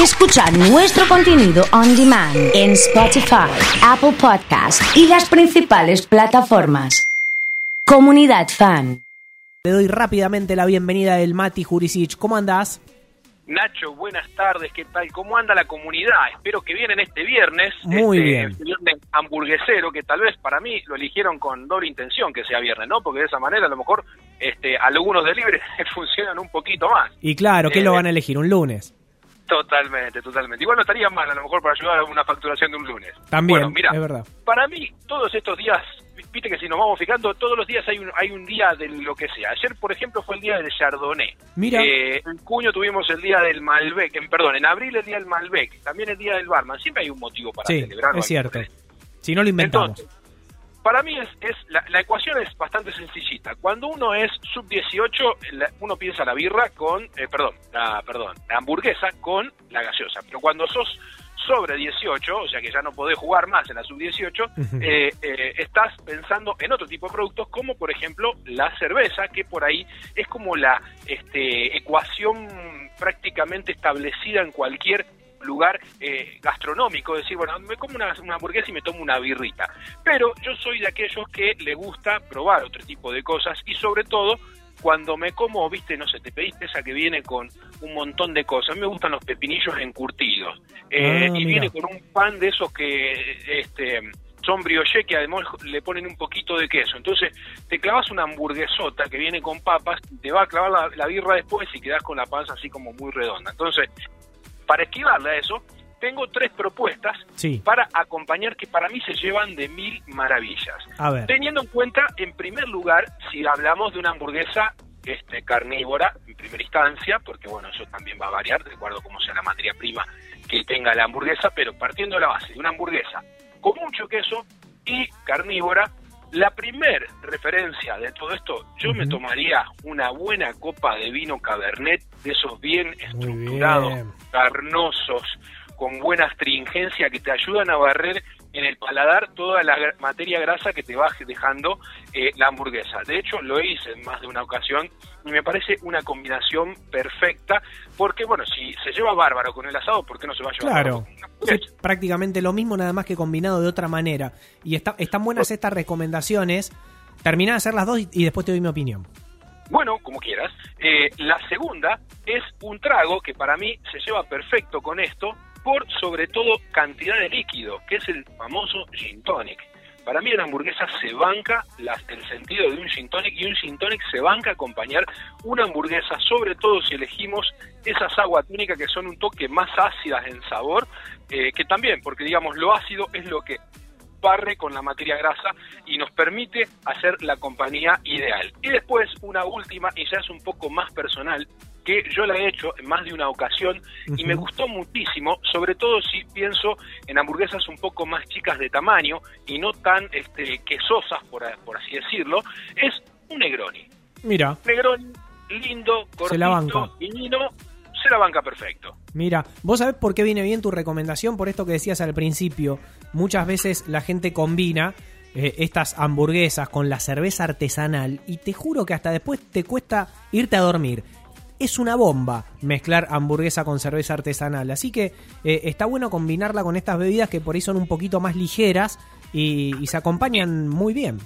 Escucha nuestro contenido on demand en Spotify, Apple Podcast y las principales plataformas. Comunidad Fan. Le doy rápidamente la bienvenida del Mati Jurisic. ¿Cómo andás? Nacho, buenas tardes, ¿qué tal? ¿Cómo anda la comunidad? Espero que vienen este viernes. Muy este, bien. Viernes hamburguesero, que tal vez para mí lo eligieron con doble intención que sea viernes, ¿no? Porque de esa manera a lo mejor este, algunos delibres funcionan un poquito más. Y claro, ¿qué Eh, lo van a elegir? ¿Un lunes? Totalmente, totalmente. Igual no estaría mal a lo mejor para ayudar a una facturación de un lunes. También, Bueno, mira, es verdad. para mí todos estos días, viste que si nos vamos fijando, todos los días hay un, hay un día de lo que sea. Ayer, por ejemplo, fue el día del Chardonnay. Mira. Eh, en junio tuvimos el día del Malbec, en, perdón, en abril el día del Malbec, también el día del Barman. Siempre hay un motivo para Sí, celebrarlo. es cierto. Si no lo inventamos. Entonces, para mí es, es la, la ecuación es bastante sencillita. Cuando uno es sub 18, la- uno piensa la birra con, eh, perdón, la, perdón, la hamburguesa con la gaseosa. Pero cuando sos sobre 18, o sea que ya no podés jugar más en la sub 18, Ujú. eh, eh, estás pensando en otro tipo de productos, como por ejemplo la cerveza, que por ahí es como la este, ecuación prácticamente establecida en cualquier lugar eh, gastronómico, decir, bueno, me como una, una hamburguesa y me tomo una birrita. Pero yo soy de aquellos que le gusta probar otro tipo de cosas y sobre todo cuando me como, viste, no sé, te pediste esa que viene con un montón de cosas. A mí me gustan los pepinillos encurtidos. Eh, Ah, y viene con un pan de esos que este son brioche que además le ponen un poquito de queso. Entonces te clavas una hamburguesota que viene con papas, te va a clavar la, la birra después y quedas con la panza así como muy redonda. Entonces, para esquivarle a eso, tengo tres propuestas Sí. para acompañar que para mí se llevan de mil maravillas. A ver. Teniendo en cuenta, en primer lugar, si hablamos de una hamburguesa este, carnívora, en primera instancia, porque bueno, eso también va a variar, de acuerdo a cómo sea la materia prima que tenga la hamburguesa, pero partiendo de la base de una hamburguesa con mucho queso y carnívora, la primer referencia de todo esto, yo me tomaría una buena copa de vino cabernet, de esos bien estructurados, bien. carnosos, con buena astringencia que te ayudan a barrer en el paladar toda la materia grasa que te va dejando eh, la hamburguesa. De hecho, lo hice en más de una ocasión y me parece una combinación perfecta porque, bueno, si se lleva bárbaro con el asado, ¿por qué no se va a llevar Claro. con? Es prácticamente lo mismo, nada más que combinado de otra manera. Y está, están buenas estas recomendaciones. Terminá de hacer las dos y, y después te doy mi opinión. Bueno, como quieras. Eh, la segunda es un trago que para mí se lleva perfecto con esto sobre todo cantidad de líquido, que es el famoso gin tonic. Para mí una hamburguesa se banca el sentido de un gin tonic y un gin tonic se banca acompañar una hamburguesa, sobre todo si elegimos esas aguas túnicas que son un toque más ácidas en sabor, eh, que también, porque digamos lo ácido es lo que barre con la materia grasa y nos permite hacer la compañía ideal. Y después una última, y ya es un poco más personal, que yo la he hecho en más de una ocasión y me gustó muchísimo, sobre todo si pienso en hamburguesas un poco más chicas de tamaño y no tan este, quesosas, por, por así decirlo, es un Negroni. Mira, Negroni, lindo, cortito, Se la banca. se la banca perfecto. mira. ¿Vos sabés por qué viene bien tu recomendación? Por esto que decías al principio. Muchas veces la gente combina eh, estas hamburguesas con la cerveza artesanal y te juro que hasta después te cuesta irte a dormir. Es una bomba mezclar hamburguesa con cerveza artesanal. Así que eh, está bueno combinarla con estas bebidas que por ahí son un poquito más ligeras y, se acompañan muy bien.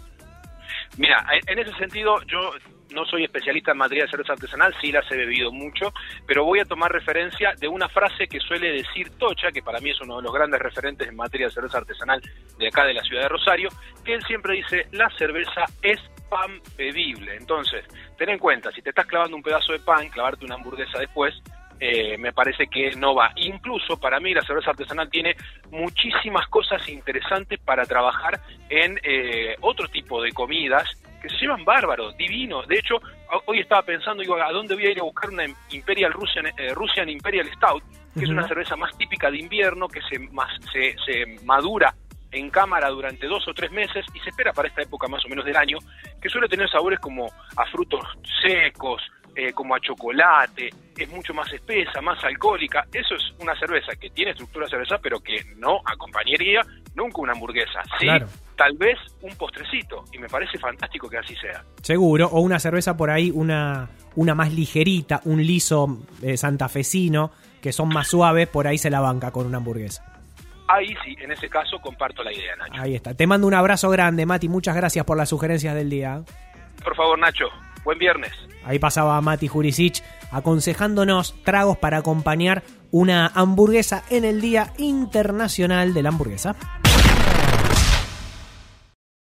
Mira, en en ese sentido yo no soy especialista en materia de cerveza artesanal, sí las he bebido mucho, pero voy a tomar referencia de una frase que suele decir Tocha, que para mí es uno de los grandes referentes en materia de cerveza artesanal de acá de la ciudad de Rosario, que él siempre dice, la cerveza es pan bebible. Entonces, ten en cuenta, si te estás clavando un pedazo de pan, clavarte una hamburguesa después, eh, me parece que no va. Incluso para mí la cerveza artesanal tiene muchísimas cosas interesantes para trabajar en eh, otro tipo de comidas que se llevan bárbaros, divinos. De hecho, ho- hoy estaba pensando, digo, ¿a dónde voy a ir a buscar una Imperial Russian, eh, Russian Imperial Stout? Que es una cerveza más típica de invierno, que se, mas- se, se madura en cámara durante dos o tres meses y se espera para esta época más o menos del año, que suele tener sabores como a frutos secos, eh, como a chocolate, es mucho más espesa, más alcohólica. Eso es una cerveza que tiene estructura cerveza, pero que no acompañaría nunca una hamburguesa. Sí, Claro. tal vez un postrecito, y me parece fantástico que así sea. Seguro, o una cerveza por ahí, una, una más ligerita, un liso eh, santafesino, que son más suaves, por ahí se la banca con una hamburguesa. Ahí sí, en ese caso comparto la idea, Nacho. Ahí está. Te mando un abrazo grande, Mati. Muchas gracias por las sugerencias del día. Por favor, Nacho, buen viernes. Ahí pasaba Mati Jurisic aconsejándonos tragos para acompañar una hamburguesa en el Día Internacional de la Hamburguesa.